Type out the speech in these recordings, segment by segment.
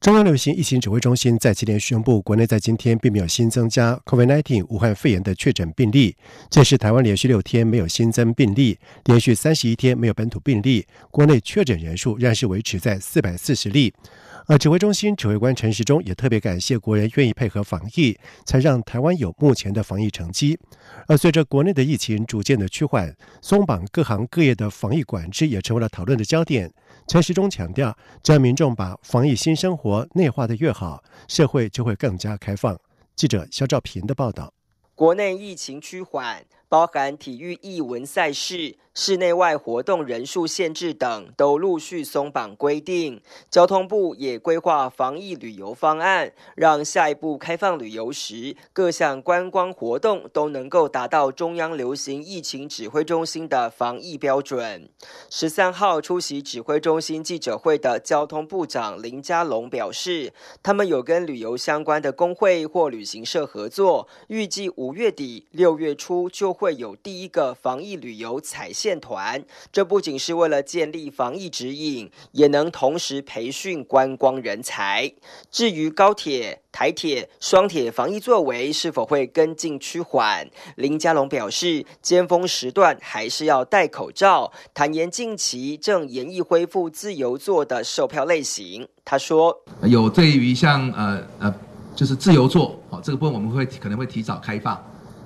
中央流行疫情指挥中心在今天宣布，国内在今天并没有新增加 COVID-19 武汉肺炎的确诊病例，这是台湾连续六天没有新增病例，连续三十一天没有本土病例，国内确诊人数仍然是维持在四百四十例。而指挥中心指挥官陈时中也特别感谢国人愿意配合防疫，才让台湾有目前的防疫成绩。而随着国内的疫情逐渐的趋缓，松绑各行各业的防疫管制也成为了讨论的焦点。陈时中强调，只要民众把防疫新生活内化的越好，社会就会更加开放。记者肖兆平的报道。国内疫情趋缓，包含体育艺文赛事。室内外活动人数限制等都陆续松绑规定，交通部也规划防疫旅游方案，让下一步开放旅游时，各项观光活动都能够达到中央流行疫情指挥中心的防疫标准。十三号出席指挥中心记者会的交通部长林佳龙表示，他们有跟旅游相关的工会或旅行社合作，预计五月底六月初就会有第一个防疫旅游彩。线团，这不仅是为了建立防疫指引，也能同时培训观光人才。至于高铁、台铁、双铁防疫作为是否会跟进趋缓，林佳龙表示，尖峰时段还是要戴口罩。坦言近期正研议恢复自由座的售票类型。他说，有对于像呃呃，就是自由座，好，这个部分我们会可能会提早开放，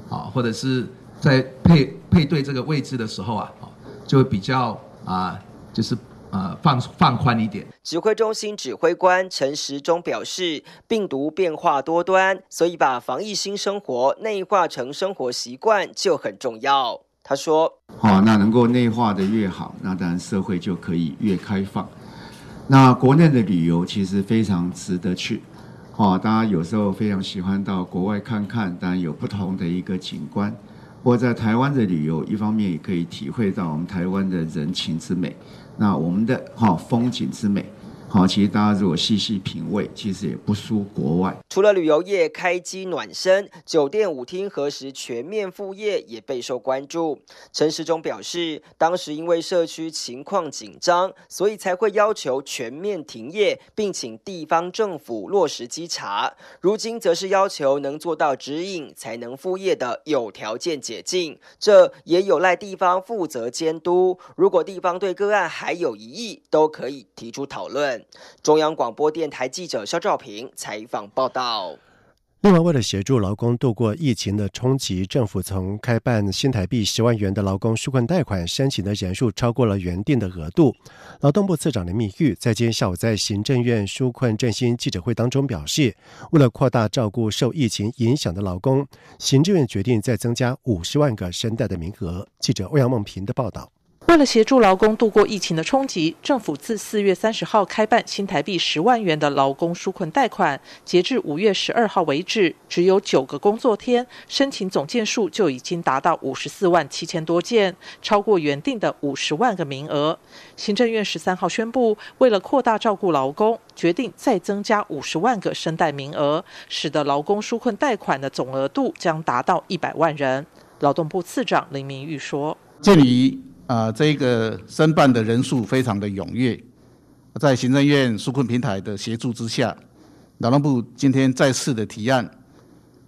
好，或者是。在配配对这个位置的时候啊，就会比较啊，就是啊放放宽一点。指挥中心指挥官陈时中表示，病毒变化多端，所以把防疫新生活内化成生活习惯就很重要。他说：“好，那能够内化的越好，那当然社会就可以越开放。那国内的旅游其实非常值得去，哦，大家有时候非常喜欢到国外看看，当然有不同的一个景观。”或在台湾的旅游，一方面也可以体会到我们台湾的人情之美，那我们的哈风景之美。好，其实大家如果细细品味，其实也不输国外。除了旅游业开机暖身，酒店舞厅何时全面复业也备受关注。陈时中表示，当时因为社区情况紧张，所以才会要求全面停业，并请地方政府落实稽查。如今则是要求能做到指引才能复业的有条件解禁，这也有赖地方负责监督。如果地方对个案还有疑义，都可以提出讨论。中央广播电台记者肖兆平采访报道。另外，为了协助劳工度过疫情的冲击，政府从开办新台币十万元的劳工纾困贷款申请的人数超过了原定的额度。劳动部次长林密玉在今天下午在行政院纾困振兴记者会当中表示，为了扩大照顾受疫情影响的劳工，行政院决定再增加五十万个申贷的名额。记者欧阳梦平的报道。为了协助劳工度过疫情的冲击，政府自四月三十号开办新台币十万元的劳工纾困贷款，截至五月十二号为止，只有九个工作天，申请总件数就已经达到五十四万七千多件，超过原定的五十万个名额。行政院十三号宣布，为了扩大照顾劳工，决定再增加五十万个申贷名额，使得劳工纾困贷款的总额度将达到一百万人。劳动部次长林明玉说：“鉴于啊，这个申办的人数非常的踊跃，在行政院纾困平台的协助之下，劳动部今天再次的提案，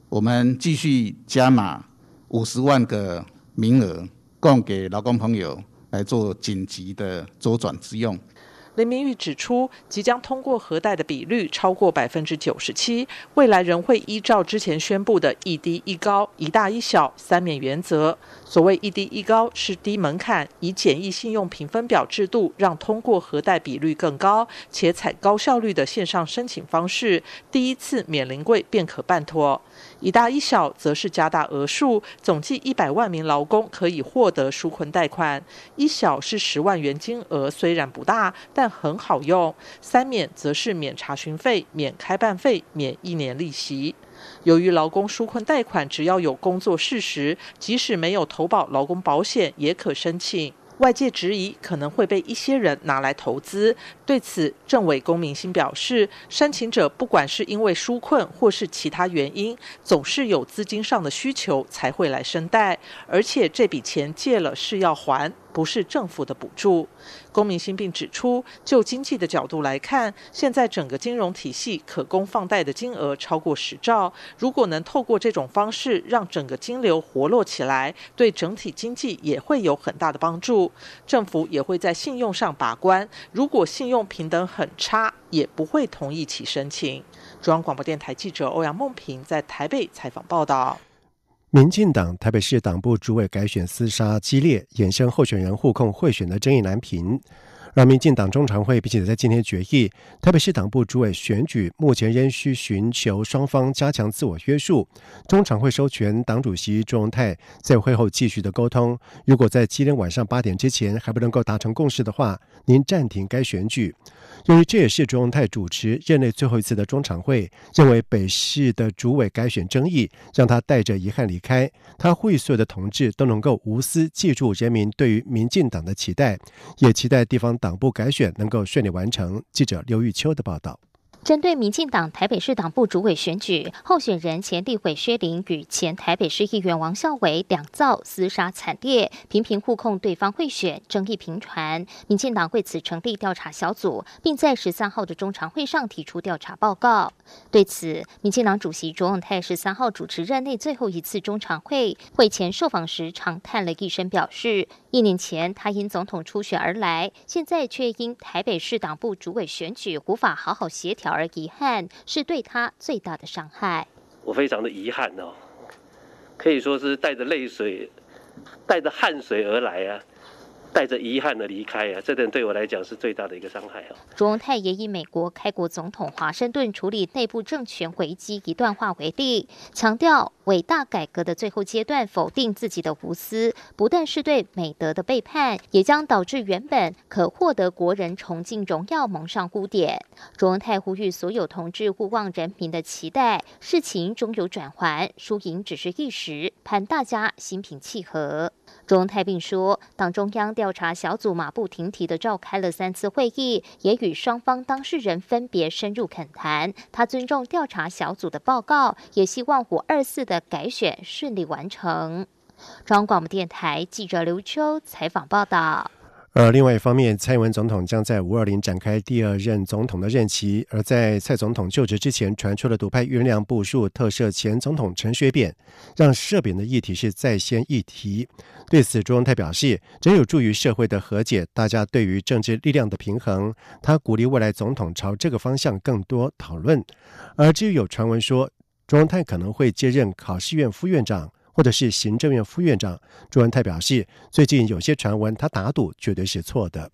我们继续加码五十万个名额，供给劳工朋友来做紧急的周转之用。林明玉指出，即将通过核贷的比率超过百分之九十七，未来仍会依照之前宣布的一低一高、一大一小三免原则。所谓一低一高，是低门槛，以简易信用评分表制度，让通过核贷比率更高，且采高效率的线上申请方式，第一次免临柜便可办妥。一大一小则是加大额数，总计一百万名劳工可以获得纾困贷款。一小是十万元金额，虽然不大，但很好用。三免则是免查询费、免开办费、免一年利息。由于劳工纾困贷款只要有工作事实，即使没有投保劳工保险也可申请。外界质疑可能会被一些人拿来投资。对此，政委龚明鑫表示，申请者不管是因为纾困或是其他原因，总是有资金上的需求才会来申贷，而且这笔钱借了是要还。不是政府的补助。龚明鑫并指出，就经济的角度来看，现在整个金融体系可供放贷的金额超过十兆，如果能透过这种方式让整个金流活络起来，对整体经济也会有很大的帮助。政府也会在信用上把关，如果信用平等很差，也不会同意其申请。中央广播电台记者欧阳梦平在台北采访报道。民进党台北市党部主委改选厮杀激烈，衍生候选人互控贿选的争议难平。让民进党中常会并且在今天决议，台北市党部主委选举目前仍需寻求双方加强自我约束。中常会授权党主席朱荣泰在会后继续的沟通。如果在今天晚上八点之前还不能够达成共识的话，您暂停该选举。由于这也是朱荣泰主持任内最后一次的中常会，认为北市的主委改选争议让他带着遗憾离开。他呼吁所有的同志都能够无私记住人民对于民进党的期待，也期待地方党部改选能够顺利完成。记者刘玉秋的报道。针对民进党台北市党部主委选举，候选人前立委薛林与前台北市议员王孝伟两造厮杀惨烈，频频互控对方贿选，争议频传。民进党为此成立调查小组，并在十三号的中常会上提出调查报告。对此，民进党主席卓永泰十三号主持任内最后一次中常会，会前受访时长叹了一声，表示一年前他因总统初选而来，现在却因台北市党部主委选举无法好好协调。而遗憾是对他最大的伤害。我非常的遗憾哦，可以说是带着泪水、带着汗水而来啊。带着遗憾的离开啊，这点对我来讲是最大的一个伤害啊。卓荣泰也以美国开国总统华盛顿处理内部政权危机一段话为例，强调伟大改革的最后阶段否定自己的无私，不但是对美德的背叛，也将导致原本可获得国人崇敬荣耀蒙上污点。卓荣泰呼吁所有同志勿忘人民的期待，事情终有转圜，输赢只是一时，盼大家心平气和。卓荣泰并说，党中央调查小组马不停蹄的召开了三次会议，也与双方当事人分别深入恳谈。他尊重调查小组的报告，也希望五二四的改选顺利完成。中央广播电台记者刘秋采访报道。而另外一方面，蔡英文总统将在五二零展开第二任总统的任期。而在蔡总统就职之前，传出了独派酝酿部署特赦前总统陈水扁，让赦扁的议题是在先议题。对此，朱荣泰表示，这有助于社会的和解，大家对于政治力量的平衡。他鼓励未来总统朝这个方向更多讨论。而至于有传闻说，朱文泰可能会接任考试院副院长。或者是行政院副院长朱文泰表示，最近有些传闻，他打赌绝对是错的。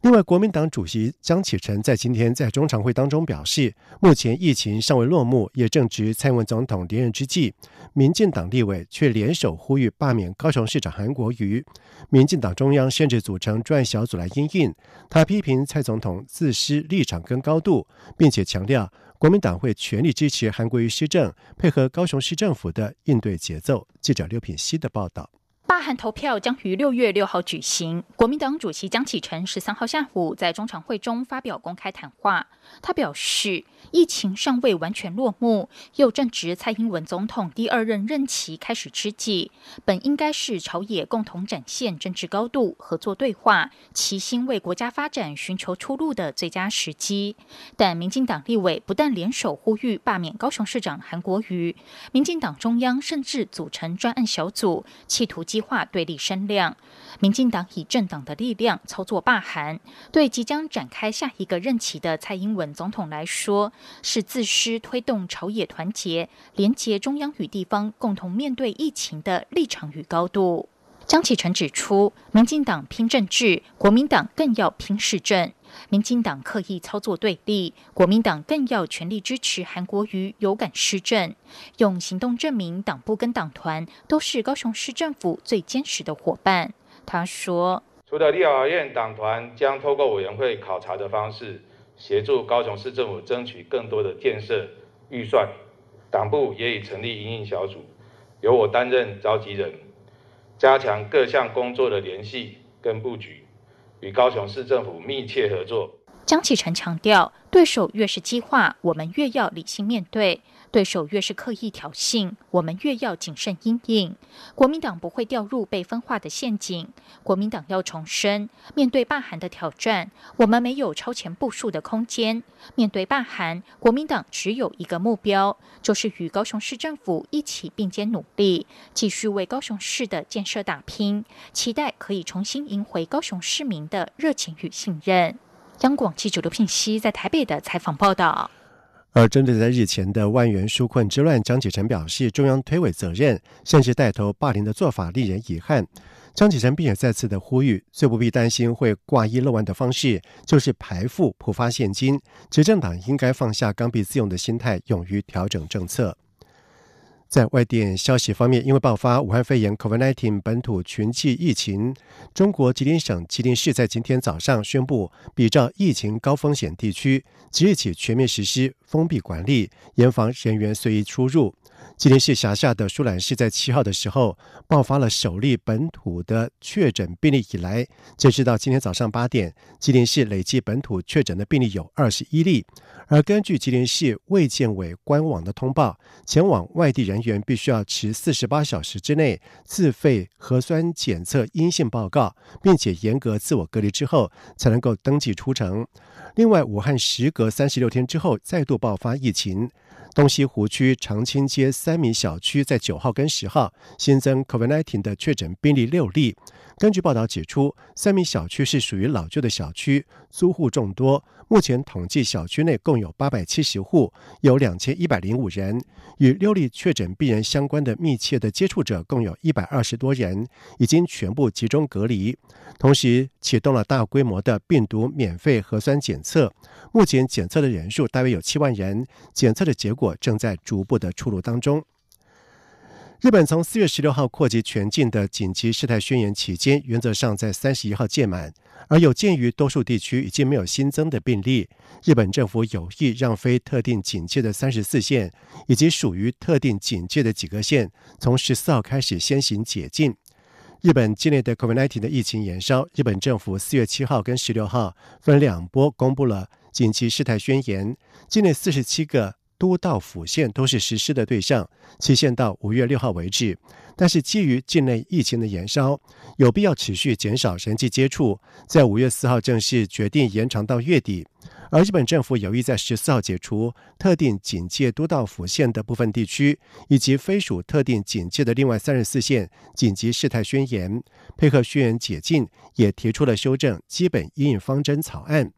另外，国民党主席江启臣在今天在中常会当中表示，目前疫情尚未落幕，也正值蔡英文总统连任之际，民进党立委却联手呼吁罢免高雄市长韩国瑜，民进党中央甚至组成专案小组来应应。他批评蔡总统自失立场跟高度，并且强调。国民党会全力支持韩国瑜施政，配合高雄市政府的应对节奏。记者刘品希的报道。罢韩投票将于六月六号举行。国民党主席江启臣十三号下午在中常会中发表公开谈话，他表示，疫情尚未完全落幕，又正值蔡英文总统第二任任期开始之际，本应该是朝野共同展现政治高度、合作对话、齐心为国家发展寻求出路的最佳时机。但民进党立委不但联手呼吁罢免高雄市长韩国瑜，民进党中央甚至组成专案小组，企图激。化对立声量，民进党以政党的力量操作罢韩，对即将展开下一个任期的蔡英文本总统来说，是自私推动朝野团结、连结中央与地方共同面对疫情的立场与高度。张启成指出，民进党拼政治，国民党更要拼市政。民进党刻意操作对立，国民党更要全力支持韩国瑜有感施政，用行动证明党部跟党团都是高雄市政府最坚实的伙伴。他说：“除了立法院党团将透过委员会考察的方式，协助高雄市政府争取更多的建设预算，党部也已成立营运小组，由我担任召集人，加强各项工作的联系，跟布局，与高雄市政府密切合作。江启臣强调，对手越是激化，我们越要理性面对。对手越是刻意挑衅，我们越要谨慎应应。国民党不会掉入被分化的陷阱。国民党要重申，面对罢韩的挑战，我们没有超前部署的空间。面对罢韩，国民党只有一个目标，就是与高雄市政府一起并肩努力，继续为高雄市的建设打拼，期待可以重新赢回高雄市民的热情与信任。央广记者刘聘熙在台北的采访报道。而针对在日前的万元纾困之乱，张启臣表示，中央推诿责任，甚至带头霸凌的做法令人遗憾。张启臣并且再次的呼吁，最不必担心会挂一漏万的方式，就是排付普发现金。执政党应该放下刚愎自用的心态，勇于调整政策。在外电消息方面，因为爆发武汉肺炎 （COVID-19） 本土群聚疫情，中国吉林省吉林市在今天早上宣布，比照疫情高风险地区，即日起全面实施封闭管理，严防人员随意出入。吉林市辖下的舒兰市在七号的时候爆发了首例本土的确诊病例以来，截止到今天早上八点，吉林市累计本土确诊的病例有二十一例。而根据吉林市卫健委官网的通报，前往外地人员必须要持四十八小时之内自费核酸检测阴性报告，并且严格自我隔离之后才能够登记出城。另外，武汉时隔三十六天之后再度爆发疫情。东西湖区长青街三米小区在九号跟十号新增 COVID-19 的确诊病例六例。根据报道指出，三米小区是属于老旧的小区，租户众多。目前统计，小区内共有八百七十户，有两千一百零五人。与六例确诊病人相关的密切的接触者共有一百二十多人，已经全部集中隔离。同时，启动了大规模的病毒免费核酸检测。目前检测的人数大约有七万人，检测的结果正在逐步的出炉当中。日本从四月十六号扩及全境的紧急事态宣言期间，原则上在三十一号届满。而有鉴于多数地区已经没有新增的病例，日本政府有意让非特定警戒的三十四县以及属于特定警戒的几个县，从十四号开始先行解禁。日本境内的 COVID-19 的疫情延烧，日本政府四月七号跟十六号分两波公布了紧急事态宣言，境内四十七个。都道府县都是实施的对象，期限到五月六号为止。但是基于境内疫情的延烧，有必要持续减少人际接触，在五月四号正式决定延长到月底。而日本政府有意在十四号解除特定警戒都道府县的部分地区，以及非属特定警戒的另外三十四县紧急事态宣言，配合宣言解禁，也提出了修正基本阴影方针草案。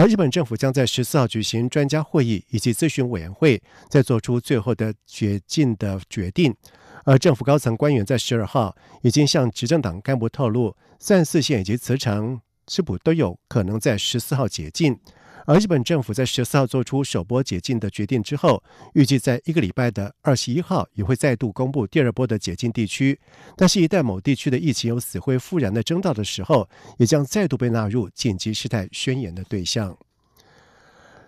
而日本政府将在十四号举行专家会议以及咨询委员会，再做出最后的决定的决定。而政府高层官员在十二号已经向执政党干部透露，三四线以及慈城、赤埔都有可能在十四号解禁。而日本政府在十四号做出首波解禁的决定之后，预计在一个礼拜的二十一号也会再度公布第二波的解禁地区。但是，一旦某地区的疫情有死灰复燃的征兆的时候，也将再度被纳入紧急事态宣言的对象。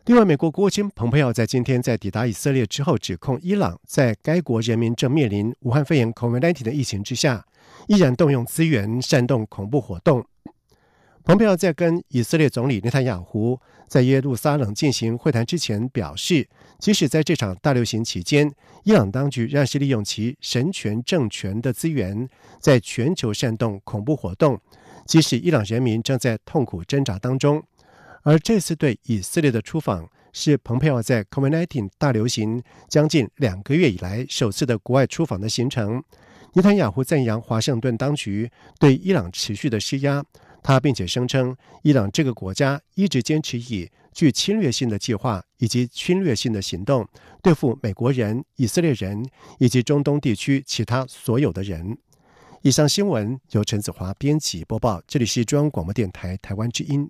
另外，美国国务卿蓬佩奥在今天在抵达以色列之后，指控伊朗在该国人民正面临武汉肺炎 （COVID-19） 的疫情之下，依然动用资源煽动恐怖活动。蓬佩奥在跟以色列总理内塔尼亚胡在耶路撒冷进行会谈之前表示，即使在这场大流行期间，伊朗当局仍是利用其神权政权的资源，在全球煽动恐怖活动，即使伊朗人民正在痛苦挣扎当中。而这次对以色列的出访，是蓬佩奥在 COVID-19 大流行将近两个月以来首次的国外出访的行程。内塔尼亚胡赞扬华盛顿当局对伊朗持续的施压。他并且声称，伊朗这个国家一直坚持以具侵略性的计划以及侵略性的行动对付美国人、以色列人以及中东地区其他所有的人。以上新闻由陈子华编辑播报，这里是中央广播电台台湾之音。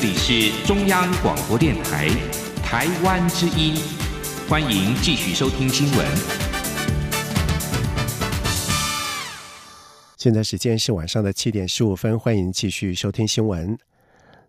这里是中央广播电台台湾之音，欢迎继续收听新闻。现在时间是晚上的七点十五分，欢迎继续收听新闻。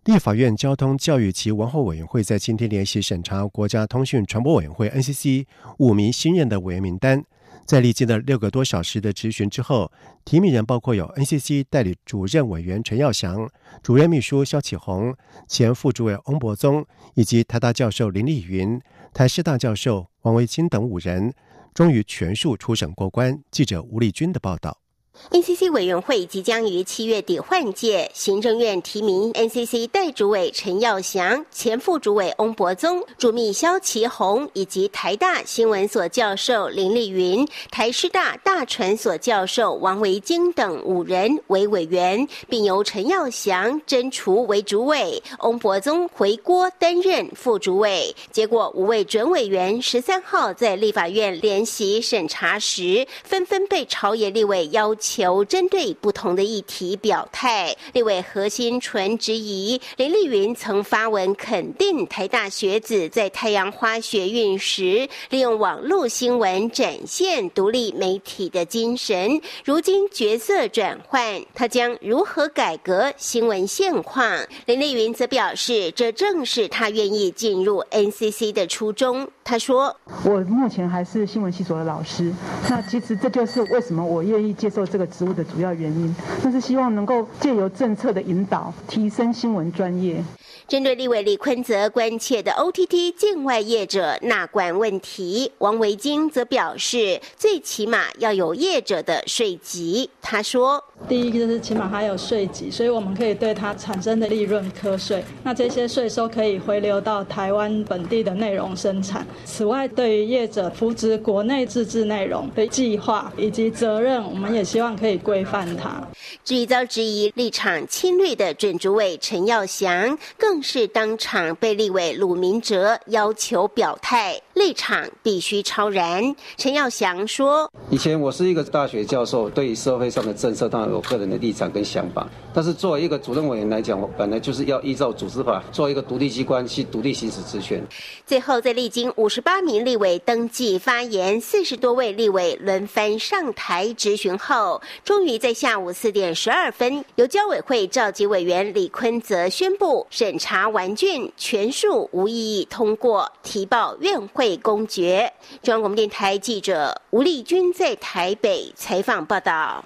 立法院交通教育及文化委员会在今天联席审查国家通讯传播委员会 NCC 五名新任的委员名单。在历经了六个多小时的质询之后，提名人包括有 NCC 代理主任委员陈耀祥、主任秘书肖启宏、前副主委翁伯宗，以及台大教授林立云、台师大教授王维清等五人，终于全数出审过关。记者吴丽君的报道。NCC 委员会即将于七月底换届，行政院提名 NCC 代主委陈耀祥、前副主委翁博宗、主秘肖其宏以及台大新闻所教授林丽云、台师大大传所教授王维京等五人为委员，并由陈耀祥征除为主委，翁博宗回锅担任副主委。结果五位准委员十三号在立法院联席审查时，纷纷被朝野立委邀。求针对不同的议题表态。立委何心纯质疑林丽云曾发文肯定台大学子在太阳花学运时利用网络新闻展现独立媒体的精神。如今角色转换，他将如何改革新闻现况？林丽云则表示，这正是他愿意进入 NCC 的初衷。他说：“我目前还是新闻系所的老师，那其实这就是为什么我愿意接受。”这个职务的主要原因，那是希望能够借由政策的引导，提升新闻专业。针对立委李坤泽关切的 OTT 境外业者纳管问题，王维京则表示，最起码要有业者的税籍。他说：“第一个就是起码还有税籍，所以我们可以对它产生的利润课税。那这些税收可以回流到台湾本地的内容生产。此外，对于业者扶植国内自制内容的计划以及责任，我们也希望可以规范它。”至于遭质疑立场侵略的准主委陈耀祥，更是当场被立委鲁明哲要求表态，立场必须超然。陈耀祥说：“以前我是一个大学教授，对于社会上的政策当然有个人的立场跟想法，但是作为一个主任委员来讲，我本来就是要依照组织法，做一个独立机关去独立行使职权。”最后，在历经五十八名立委登记发言，四十多位立委轮番上台质询后，终于在下午四点。十二分，由交委会召集委员李坤泽宣布审查完卷全数无异议通过，提报院会公决。中央广播电台记者吴丽君在台北采访报道。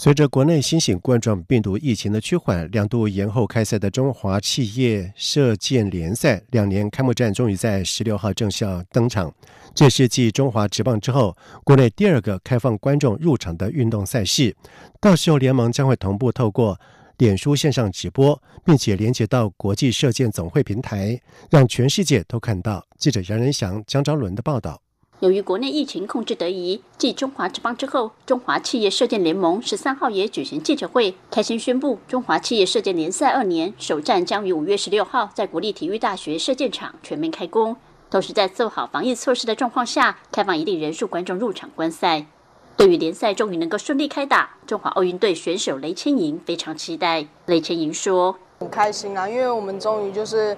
随着国内新型冠状病毒疫情的趋缓，两度延后开赛的中华企业射箭联赛两年开幕战终于在十六号正式登场。这是继中华职棒之后，国内第二个开放观众入场的运动赛事。到时候联盟将会同步透过脸书线上直播，并且连接到国际射箭总会平台，让全世界都看到。记者杨仁祥、江昭伦的报道。由于国内疫情控制得宜，继中华之邦之后，中华企业射箭联盟十三号也举行记者会，开心宣布中华企业射箭联赛二年首战将于五月十六号在国立体育大学射箭场全面开工，同时在做好防疫措施的状况下，开放一定人数观众入场观赛。对于联赛终于能够顺利开打，中华奥运队选手雷千莹非常期待。雷千莹说。很开心啊，因为我们终于就是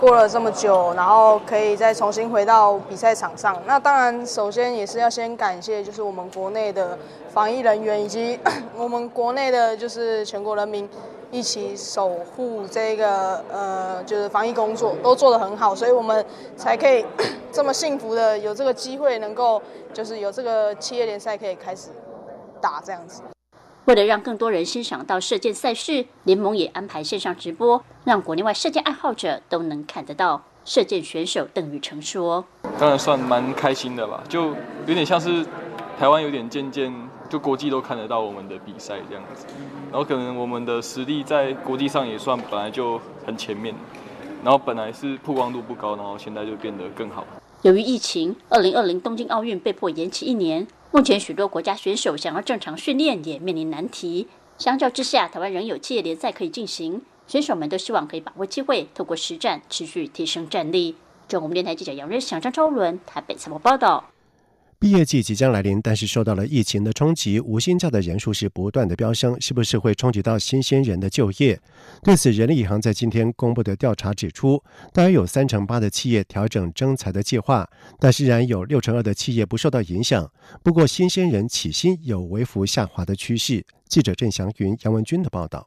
过了这么久，然后可以再重新回到比赛场上。那当然，首先也是要先感谢，就是我们国内的防疫人员以及 我们国内的，就是全国人民一起守护这个呃，就是防疫工作都做得很好，所以我们才可以 这么幸福的有这个机会，能够就是有这个企业联赛可以开始打这样子。为了让更多人欣赏到射箭赛事，联盟也安排线上直播，让国内外射箭爱好者都能看得到。射箭选手邓宇成说：“当然算蛮开心的吧，就有点像是台湾有点渐渐就国际都看得到我们的比赛这样子，然后可能我们的实力在国际上也算本来就很前面，然后本来是曝光度不高，然后现在就变得更好。”由于疫情，二零二零东京奥运被迫延期一年。目前许多国家选手想要正常训练也面临难题。相较之下，台湾仍有企业联赛可以进行，选手们都希望可以把握机会，透过实战持续提升战力。中国电台记者杨瑞祥、张超伦台北采访报道。毕业季即将来临，但是受到了疫情的冲击，无薪假的人数是不断的飙升，是不是会冲击到新鲜人的就业？对此，人力银行在今天公布的调查指出，大约有三成八的企业调整征才的计划，但是然有六成二的企业不受到影响。不过，新鲜人起薪有微幅下滑的趋势。记者郑祥云、杨文军的报道。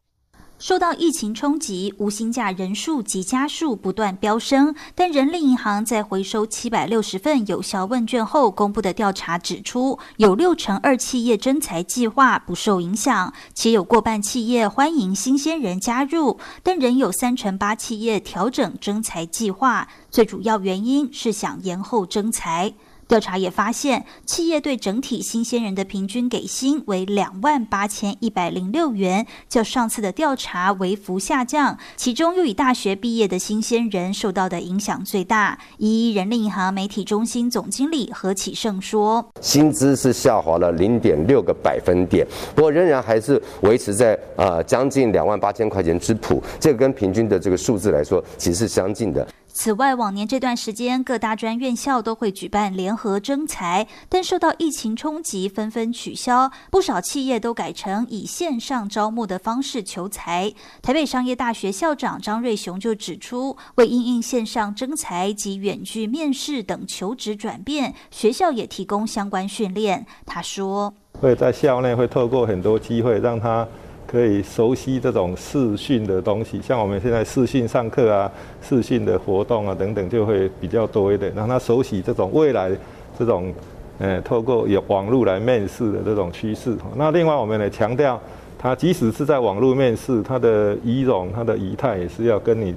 受到疫情冲击，无薪假人数及家数不断飙升。但人力银行在回收七百六十份有效问卷后公布的调查指出，有六成二企业征才计划不受影响，且有过半企业欢迎新鲜人加入，但仍有三成八企业调整征才计划，最主要原因是想延后征才。调查也发现，企业对整体新鲜人的平均给薪为两万八千一百零六元，较上次的调查微幅下降。其中又以大学毕业的新鲜人受到的影响最大。一人力银行媒体中心总经理何启胜说：“薪资是下滑了零点六个百分点，不过仍然还是维持在呃将近两万八千块钱之谱，这个跟平均的这个数字来说，其实是相近的。”此外，往年这段时间，各大专院校都会举办联合征才，但受到疫情冲击，纷纷取消。不少企业都改成以线上招募的方式求才。台北商业大学校长张瑞雄就指出，为应应线上征才及远距面试等求职转变，学校也提供相关训练。他说：“会在校内会透过很多机会让他。”可以熟悉这种视讯的东西，像我们现在视讯上课啊、视讯的活动啊等等，就会比较多一点，让他熟悉这种未来这种，呃，透过有网络来面试的这种趋势。那另外，我们也强调，他即使是在网络面试，他的仪容、他的仪态也是要跟你。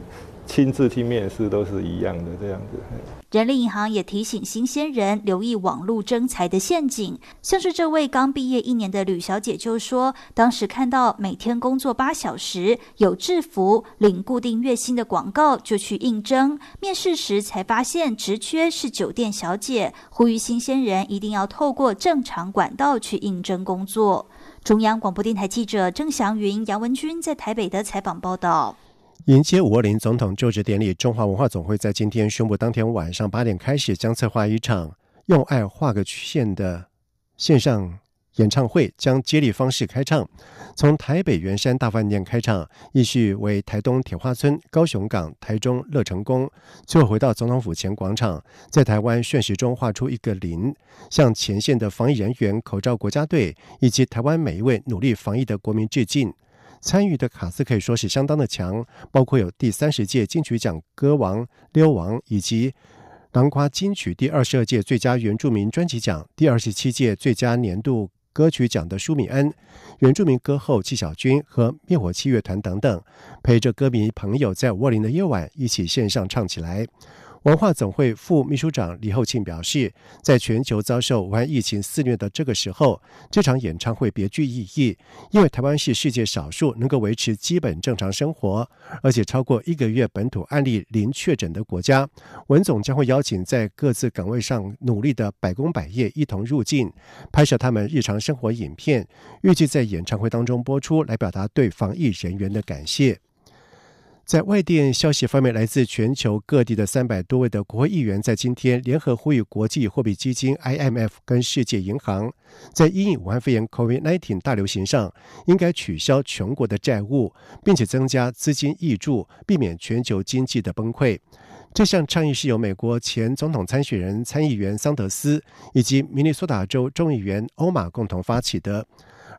亲自去面试都是一样的，这样子。人力银行也提醒新鲜人留意网络征才的陷阱，像是这位刚毕业一年的吕小姐就说，当时看到每天工作八小时、有制服、领固定月薪的广告，就去应征。面试时才发现职缺是酒店小姐，呼吁新鲜人一定要透过正常管道去应征工作。中央广播电台记者郑祥云、杨文君在台北的采访报道。迎接五二零总统就职典礼，中华文化总会在今天宣布，当天晚上八点开始将策划一场“用爱画个曲线”的线上演唱会，将接力方式开唱，从台北圆山大饭店开唱，继续为台东铁花村、高雄港、台中乐成宫，最后回到总统府前广场，在台湾炫时中画出一个零，向前线的防疫人员、口罩国家队以及台湾每一位努力防疫的国民致敬。参与的卡司可以说是相当的强，包括有第三十届金曲奖歌王溜王，以及南瓜金曲第二十二届最佳原住民专辑奖、第二十七届最佳年度歌曲奖的舒米恩、原住民歌后纪晓君和灭火器乐团等等，陪着歌迷朋友在沃林的夜晚一起线上唱起来。文化总会副秘书长李厚庆表示，在全球遭受武汉疫情肆虐的这个时候，这场演唱会别具意义，因为台湾是世界少数能够维持基本正常生活，而且超过一个月本土案例零确诊的国家。文总将会邀请在各自岗位上努力的百工百业一同入境，拍摄他们日常生活影片，预计在演唱会当中播出，来表达对防疫人员的感谢。在外电消息方面，来自全球各地的三百多位的国会议员在今天联合呼吁国际货币基金 （IMF） 跟世界银行，在因武汉肺炎 （COVID-19） 大流行上，应该取消全国的债务，并且增加资金挹注，避免全球经济的崩溃。这项倡议是由美国前总统参选人参议员桑德斯以及明尼苏达州众议员欧马共同发起的。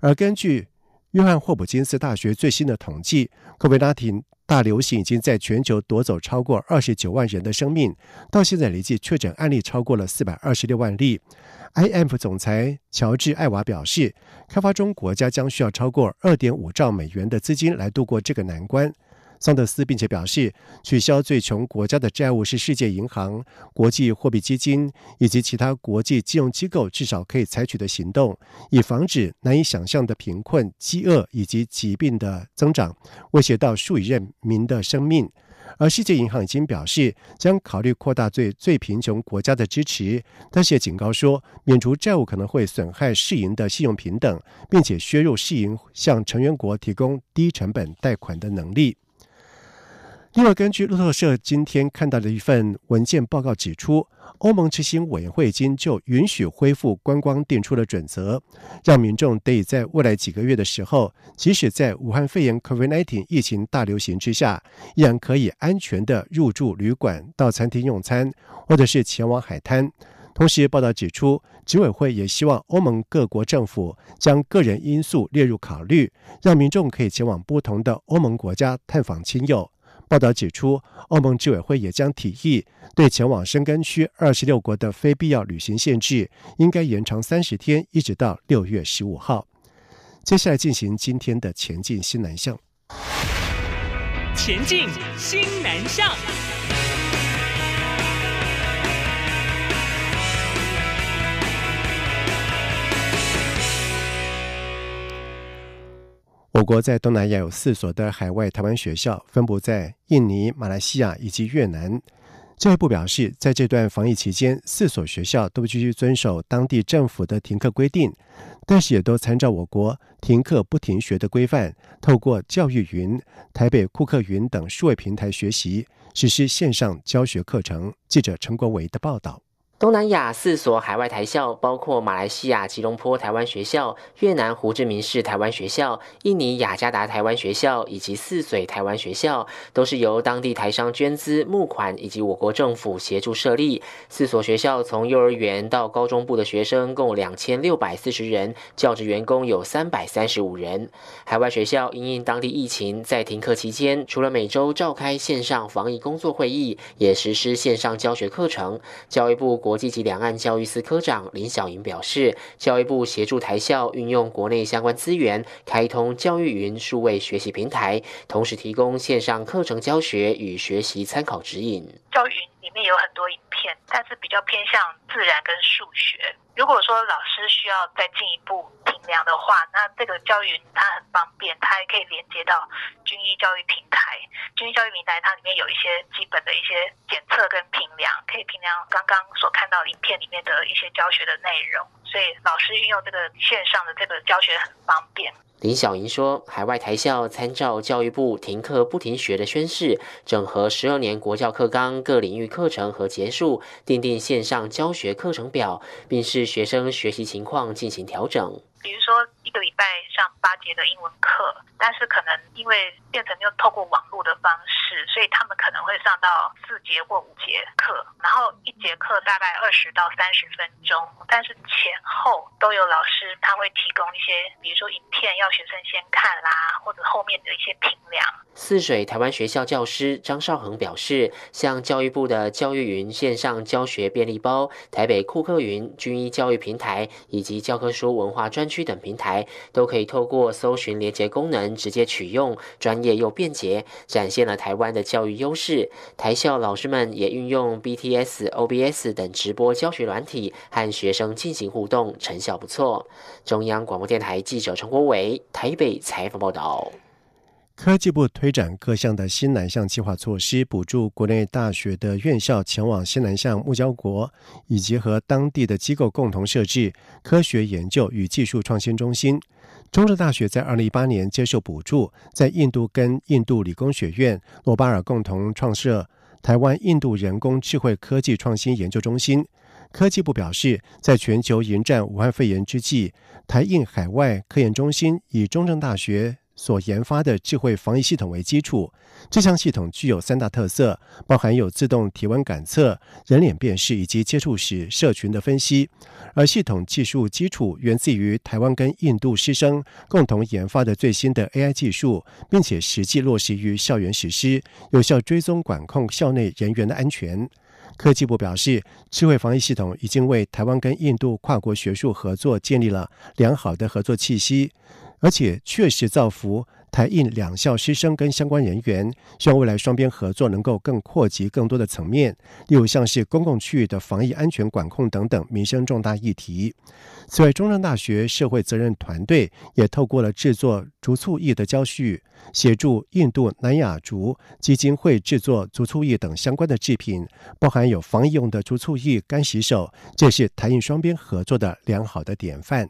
而根据约翰霍普金斯大学最新的统计科维拉廷。大流行已经在全球夺走超过二十九万人的生命，到现在累计确诊案例超过了四百二十六万例。IMF 总裁乔治·艾娃表示，开发中国家将需要超过二点五兆美元的资金来度过这个难关。桑德斯并且表示，取消最穷国家的债务是世界银行、国际货币基金以及其他国际金融机构至少可以采取的行动，以防止难以想象的贫困、饥饿以及疾病的增长，威胁到数以任民的生命。而世界银行已经表示，将考虑扩大对最贫穷国家的支持，但是也警告说，免除债务可能会损害世银的信用平等，并且削弱世银向成员国提供低成本贷款的能力。另外，根据路透社今天看到的一份文件报告指出，欧盟执行委员会已经就允许恢复观光定出了准则，让民众得以在未来几个月的时候，即使在武汉肺炎 （COVID-19） 疫情大流行之下，依然可以安全的入住旅馆、到餐厅用餐，或者是前往海滩。同时，报道指出，执委会也希望欧盟各国政府将个人因素列入考虑，让民众可以前往不同的欧盟国家探访亲友。报道指出，欧盟执委会也将提议对前往申根区二十六国的非必要旅行限制应该延长三十天，一直到六月十五号。接下来进行今天的前进新南向。前进新南向。我国在东南亚有四所的海外台湾学校，分布在印尼、马来西亚以及越南。教育部表示，在这段防疫期间，四所学校都必须遵守当地政府的停课规定，但是也都参照我国停课不停学的规范，透过教育云、台北库克云等数位平台学习，实施线上教学课程。记者陈国伟的报道。东南亚四所海外台校，包括马来西亚吉隆坡台湾学校、越南胡志明市台湾学校、印尼雅加达台湾学校以及泗水台湾学校，都是由当地台商捐资募款，以及我国政府协助设立。四所学校从幼儿园到高中部的学生共两千六百四十人，教职员工有三百三十五人。海外学校因应当地疫情，在停课期间，除了每周召开线上防疫工作会议，也实施线上教学课程。教育部国国际及两岸教育司科长林小莹表示，教育部协助台校运用国内相关资源，开通教育云数位学习平台，同时提供线上课程教学与学习参考指引。教育云里面有很多影片，但是比较偏向自然跟数学。如果说老师需要再进一步评量的话，那这个教育它很方便，它还可以连接到军医教育平台。军医教育平台它里面有一些基本的一些检测跟评量，可以评量刚刚所看到影片里面的一些教学的内容，所以老师运用这个线上的这个教学很方便。林小莹说：“海外台校参照教育部停课不停学的宣誓，整合十二年国教课纲各领域课程和结束，订定线上教学课程表，并视学生学习情况进行调整。比如说，一个礼拜上八节的英文课，但是可能因为变成用透过网络的方式，所以他们可能会上到四节或五节课，然后一节课大概二十到三十分钟，但是前后都有老师他会提供一些，比如说影片要学生先看啦，或者后面的一些评量。”泗水台湾学校教师张少恒表示，像教育部的教育云线上教学便利包、台北库克云军医教育平台以及教科书文化专区等平台，都可以透过搜寻连接功能直接取用，专业又便捷，展现了台湾的教育优势。台校老师们也运用 BTS、OBS 等直播教学软体和学生进行互动，成效不错。中央广播电台记者陈国伟台北采访报道。科技部推展各项的新南向计划措施，补助国内大学的院校前往新南向目交国，以及和当地的机构共同设置科学研究与技术创新中心。中正大学在二零一八年接受补助，在印度跟印度理工学院、诺巴尔共同创设台湾印度人工智慧科技创新研究中心。科技部表示，在全球迎战武汉肺炎之际，台印海外科研中心以中正大学。所研发的智慧防疫系统为基础，这项系统具有三大特色，包含有自动体温感测、人脸辨识以及接触史社群的分析。而系统技术基础源自于台湾跟印度师生共同研发的最新的 AI 技术，并且实际落实于校园实施，有效追踪管控校内人员的安全。科技部表示，智慧防疫系统已经为台湾跟印度跨国学术合作建立了良好的合作气息。而且确实造福台印两校师生跟相关人员，希望未来双边合作能够更扩及更多的层面，例如像是公共区域的防疫安全管控等等民生重大议题。此外，中正大学社会责任团队也透过了制作竹醋液的教序，协助印度南亚竹基金会制作竹醋液等相关的制品，包含有防疫用的竹醋液、干洗手，这是台印双边合作的良好的典范。